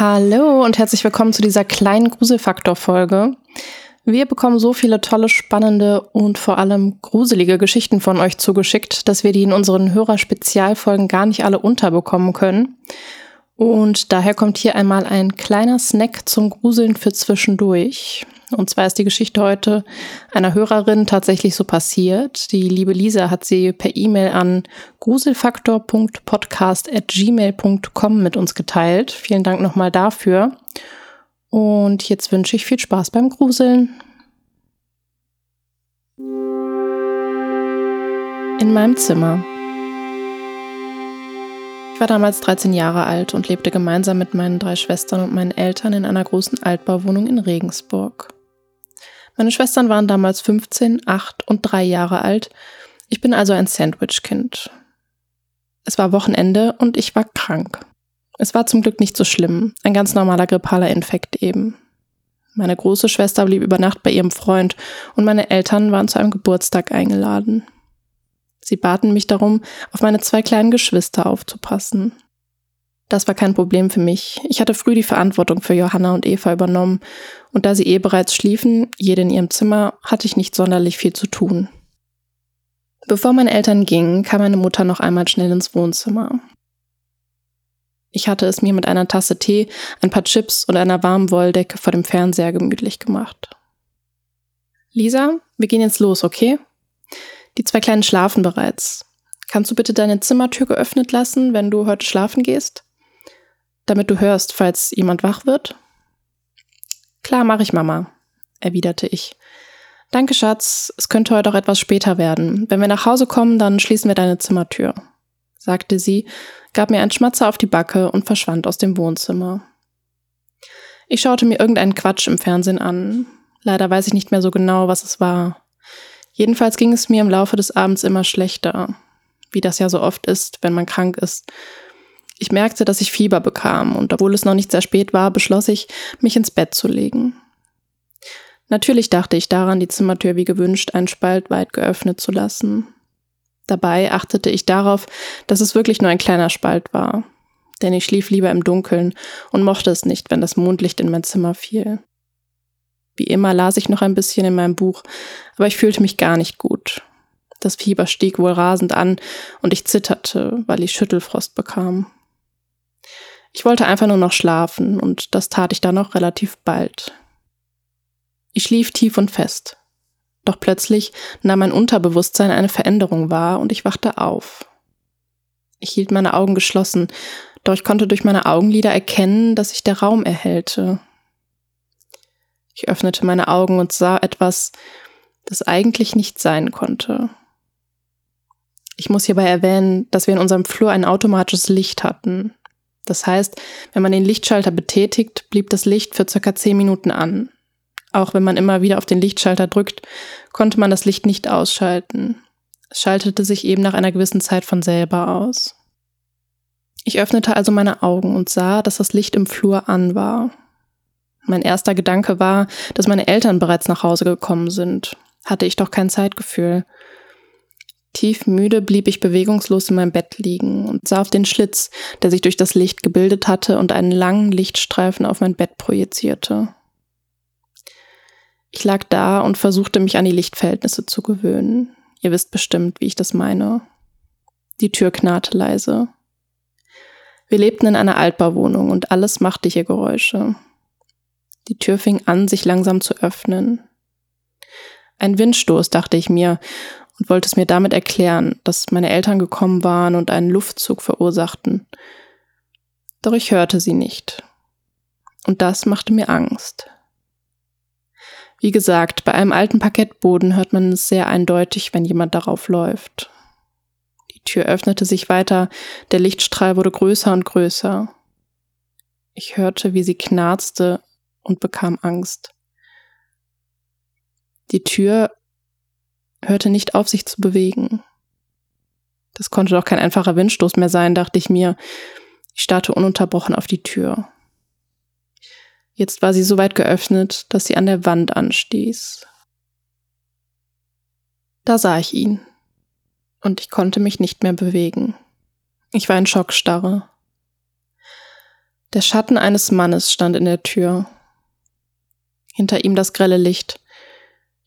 Hallo und herzlich willkommen zu dieser kleinen Gruselfaktor-Folge. Wir bekommen so viele tolle, spannende und vor allem gruselige Geschichten von euch zugeschickt, dass wir die in unseren Hörer-Spezialfolgen gar nicht alle unterbekommen können. Und daher kommt hier einmal ein kleiner Snack zum Gruseln für zwischendurch. Und zwar ist die Geschichte heute einer Hörerin tatsächlich so passiert. Die liebe Lisa hat sie per E-Mail an gruselfaktor.podcast.gmail.com mit uns geteilt. Vielen Dank nochmal dafür. Und jetzt wünsche ich viel Spaß beim Gruseln. In meinem Zimmer. Ich war damals 13 Jahre alt und lebte gemeinsam mit meinen drei Schwestern und meinen Eltern in einer großen Altbauwohnung in Regensburg. Meine Schwestern waren damals 15, 8 und 3 Jahre alt. Ich bin also ein Sandwich-Kind. Es war Wochenende und ich war krank. Es war zum Glück nicht so schlimm, ein ganz normaler grippaler Infekt eben. Meine große Schwester blieb über Nacht bei ihrem Freund und meine Eltern waren zu einem Geburtstag eingeladen. Sie baten mich darum, auf meine zwei kleinen Geschwister aufzupassen. Das war kein Problem für mich. Ich hatte früh die Verantwortung für Johanna und Eva übernommen, und da sie eh bereits schliefen, jede in ihrem Zimmer, hatte ich nicht sonderlich viel zu tun. Bevor meine Eltern gingen, kam meine Mutter noch einmal schnell ins Wohnzimmer. Ich hatte es mir mit einer Tasse Tee, ein paar Chips und einer warmen Wolldecke vor dem Fernseher gemütlich gemacht. Lisa, wir gehen jetzt los, okay? Die zwei Kleinen schlafen bereits. Kannst du bitte deine Zimmertür geöffnet lassen, wenn du heute schlafen gehst? Damit du hörst, falls jemand wach wird? Klar, mache ich, Mama, erwiderte ich. Danke, Schatz, es könnte heute auch etwas später werden. Wenn wir nach Hause kommen, dann schließen wir deine Zimmertür, sagte sie, gab mir einen Schmatzer auf die Backe und verschwand aus dem Wohnzimmer. Ich schaute mir irgendeinen Quatsch im Fernsehen an. Leider weiß ich nicht mehr so genau, was es war. Jedenfalls ging es mir im Laufe des Abends immer schlechter, wie das ja so oft ist, wenn man krank ist ich merkte, dass ich Fieber bekam, und obwohl es noch nicht sehr spät war, beschloss ich, mich ins Bett zu legen. Natürlich dachte ich daran, die Zimmertür wie gewünscht einen Spalt weit geöffnet zu lassen. Dabei achtete ich darauf, dass es wirklich nur ein kleiner Spalt war, denn ich schlief lieber im Dunkeln und mochte es nicht, wenn das Mondlicht in mein Zimmer fiel. Wie immer las ich noch ein bisschen in meinem Buch, aber ich fühlte mich gar nicht gut. Das Fieber stieg wohl rasend an und ich zitterte, weil ich Schüttelfrost bekam. Ich wollte einfach nur noch schlafen und das tat ich dann noch relativ bald. Ich schlief tief und fest. Doch plötzlich nahm mein Unterbewusstsein eine Veränderung wahr und ich wachte auf. Ich hielt meine Augen geschlossen, doch ich konnte durch meine Augenlider erkennen, dass sich der Raum erhellte. Ich öffnete meine Augen und sah etwas, das eigentlich nicht sein konnte. Ich muss hierbei erwähnen, dass wir in unserem Flur ein automatisches Licht hatten. Das heißt, wenn man den Lichtschalter betätigt, blieb das Licht für circa 10 Minuten an. Auch wenn man immer wieder auf den Lichtschalter drückt, konnte man das Licht nicht ausschalten. Es schaltete sich eben nach einer gewissen Zeit von selber aus. Ich öffnete also meine Augen und sah, dass das Licht im Flur an war. Mein erster Gedanke war, dass meine Eltern bereits nach Hause gekommen sind. Hatte ich doch kein Zeitgefühl. Tief müde blieb ich bewegungslos in meinem Bett liegen und sah auf den Schlitz, der sich durch das Licht gebildet hatte und einen langen Lichtstreifen auf mein Bett projizierte. Ich lag da und versuchte mich an die Lichtverhältnisse zu gewöhnen. Ihr wisst bestimmt, wie ich das meine. Die Tür knarrte leise. Wir lebten in einer Altbauwohnung und alles machte hier Geräusche. Die Tür fing an, sich langsam zu öffnen. Ein Windstoß, dachte ich mir, und wollte es mir damit erklären, dass meine Eltern gekommen waren und einen Luftzug verursachten. Doch ich hörte sie nicht. Und das machte mir Angst. Wie gesagt, bei einem alten Parkettboden hört man es sehr eindeutig, wenn jemand darauf läuft. Die Tür öffnete sich weiter, der Lichtstrahl wurde größer und größer. Ich hörte, wie sie knarzte und bekam Angst. Die Tür hörte nicht auf, sich zu bewegen. Das konnte doch kein einfacher Windstoß mehr sein, dachte ich mir. Ich starrte ununterbrochen auf die Tür. Jetzt war sie so weit geöffnet, dass sie an der Wand anstieß. Da sah ich ihn. Und ich konnte mich nicht mehr bewegen. Ich war in Schockstarre. Der Schatten eines Mannes stand in der Tür. Hinter ihm das grelle Licht.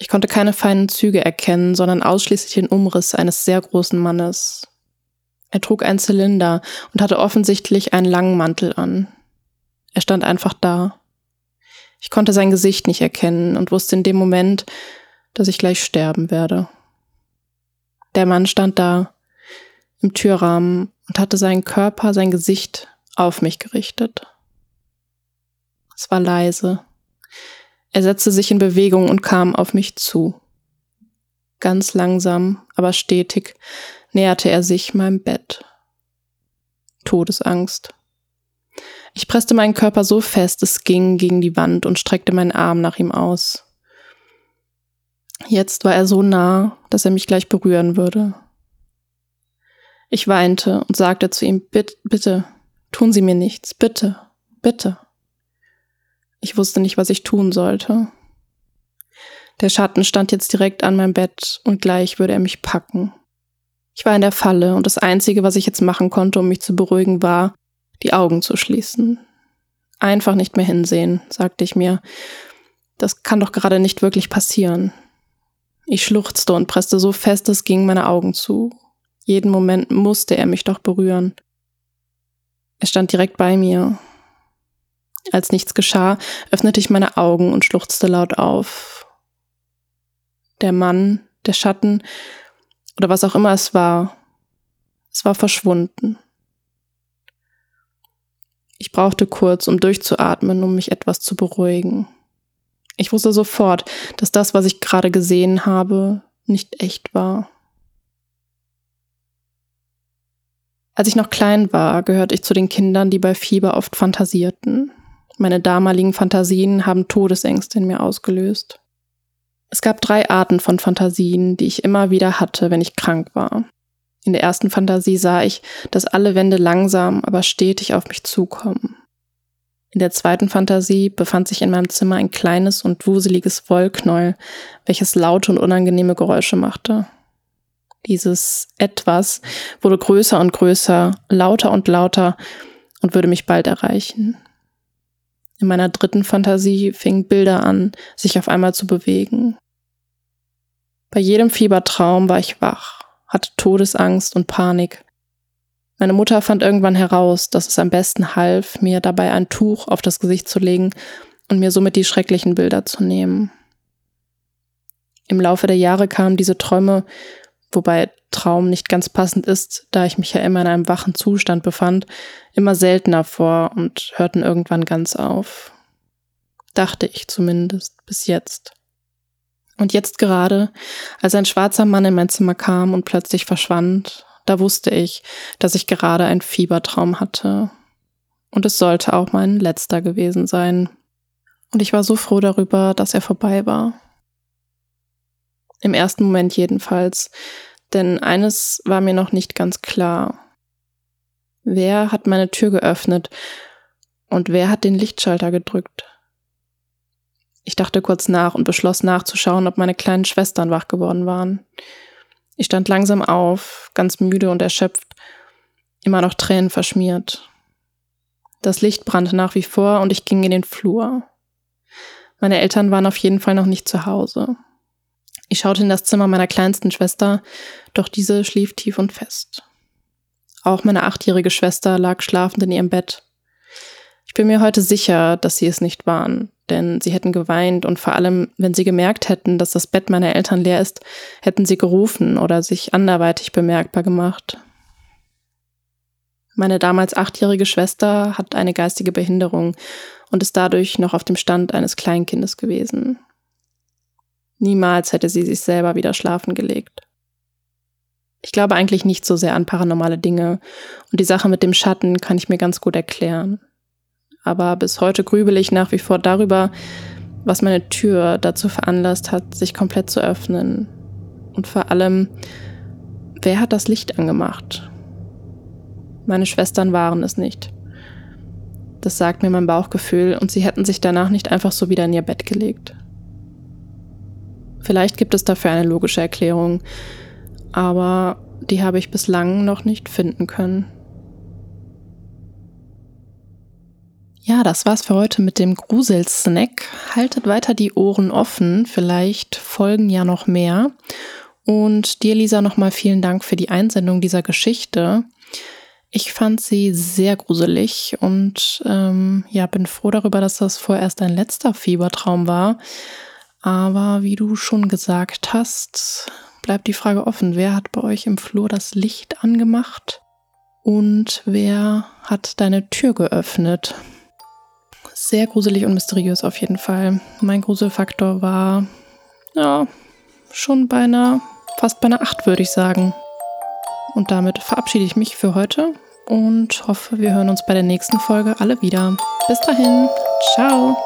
Ich konnte keine feinen Züge erkennen, sondern ausschließlich den Umriss eines sehr großen Mannes. Er trug einen Zylinder und hatte offensichtlich einen langen Mantel an. Er stand einfach da. Ich konnte sein Gesicht nicht erkennen und wusste in dem Moment, dass ich gleich sterben werde. Der Mann stand da, im Türrahmen und hatte seinen Körper, sein Gesicht auf mich gerichtet. Es war leise. Er setzte sich in Bewegung und kam auf mich zu. Ganz langsam, aber stetig näherte er sich meinem Bett. Todesangst. Ich presste meinen Körper so fest es ging gegen die Wand und streckte meinen Arm nach ihm aus. Jetzt war er so nah, dass er mich gleich berühren würde. Ich weinte und sagte zu ihm, bitte, bitte, tun Sie mir nichts, bitte, bitte. Ich wusste nicht, was ich tun sollte. Der Schatten stand jetzt direkt an meinem Bett und gleich würde er mich packen. Ich war in der Falle und das Einzige, was ich jetzt machen konnte, um mich zu beruhigen, war, die Augen zu schließen. Einfach nicht mehr hinsehen, sagte ich mir. Das kann doch gerade nicht wirklich passieren. Ich schluchzte und presste so fest es ging meine Augen zu. Jeden Moment musste er mich doch berühren. Er stand direkt bei mir. Als nichts geschah, öffnete ich meine Augen und schluchzte laut auf. Der Mann, der Schatten oder was auch immer es war, es war verschwunden. Ich brauchte kurz, um durchzuatmen, um mich etwas zu beruhigen. Ich wusste sofort, dass das, was ich gerade gesehen habe, nicht echt war. Als ich noch klein war, gehörte ich zu den Kindern, die bei Fieber oft fantasierten. Meine damaligen Fantasien haben Todesängste in mir ausgelöst. Es gab drei Arten von Fantasien, die ich immer wieder hatte, wenn ich krank war. In der ersten Fantasie sah ich, dass alle Wände langsam, aber stetig auf mich zukommen. In der zweiten Fantasie befand sich in meinem Zimmer ein kleines und wuseliges Wollknäuel, welches laute und unangenehme Geräusche machte. Dieses etwas wurde größer und größer, lauter und lauter und würde mich bald erreichen. In meiner dritten Fantasie fingen Bilder an, sich auf einmal zu bewegen. Bei jedem Fiebertraum war ich wach hatte Todesangst und Panik. Meine Mutter fand irgendwann heraus, dass es am besten half, mir dabei ein Tuch auf das Gesicht zu legen und mir somit die schrecklichen Bilder zu nehmen. Im Laufe der Jahre kamen diese Träume, wobei Traum nicht ganz passend ist, da ich mich ja immer in einem wachen Zustand befand, immer seltener vor und hörten irgendwann ganz auf. Dachte ich zumindest bis jetzt. Und jetzt gerade, als ein schwarzer Mann in mein Zimmer kam und plötzlich verschwand, da wusste ich, dass ich gerade einen Fiebertraum hatte. Und es sollte auch mein letzter gewesen sein. Und ich war so froh darüber, dass er vorbei war. Im ersten Moment jedenfalls. Denn eines war mir noch nicht ganz klar. Wer hat meine Tür geöffnet? Und wer hat den Lichtschalter gedrückt? Ich dachte kurz nach und beschloss nachzuschauen, ob meine kleinen Schwestern wach geworden waren. Ich stand langsam auf, ganz müde und erschöpft, immer noch Tränen verschmiert. Das Licht brannte nach wie vor und ich ging in den Flur. Meine Eltern waren auf jeden Fall noch nicht zu Hause. Ich schaute in das Zimmer meiner kleinsten Schwester, doch diese schlief tief und fest. Auch meine achtjährige Schwester lag schlafend in ihrem Bett. Ich bin mir heute sicher, dass sie es nicht waren denn sie hätten geweint und vor allem, wenn sie gemerkt hätten, dass das Bett meiner Eltern leer ist, hätten sie gerufen oder sich anderweitig bemerkbar gemacht. Meine damals achtjährige Schwester hat eine geistige Behinderung und ist dadurch noch auf dem Stand eines Kleinkindes gewesen. Niemals hätte sie sich selber wieder schlafen gelegt. Ich glaube eigentlich nicht so sehr an paranormale Dinge und die Sache mit dem Schatten kann ich mir ganz gut erklären aber bis heute grübel ich nach wie vor darüber, was meine Tür dazu veranlasst hat, sich komplett zu öffnen. Und vor allem, wer hat das Licht angemacht? Meine Schwestern waren es nicht. Das sagt mir mein Bauchgefühl und sie hätten sich danach nicht einfach so wieder in ihr Bett gelegt. Vielleicht gibt es dafür eine logische Erklärung, aber die habe ich bislang noch nicht finden können. Ja, das war's für heute mit dem Gruselsnack. Haltet weiter die Ohren offen, vielleicht folgen ja noch mehr. Und dir, Lisa, nochmal vielen Dank für die Einsendung dieser Geschichte. Ich fand sie sehr gruselig und ähm, ja, bin froh darüber, dass das vorerst ein letzter Fiebertraum war. Aber wie du schon gesagt hast, bleibt die Frage offen, wer hat bei euch im Flur das Licht angemacht und wer hat deine Tür geöffnet? Sehr gruselig und mysteriös auf jeden Fall. Mein Gruselfaktor war, ja, schon beinahe, fast bei einer 8 würde ich sagen. Und damit verabschiede ich mich für heute und hoffe, wir hören uns bei der nächsten Folge alle wieder. Bis dahin, ciao.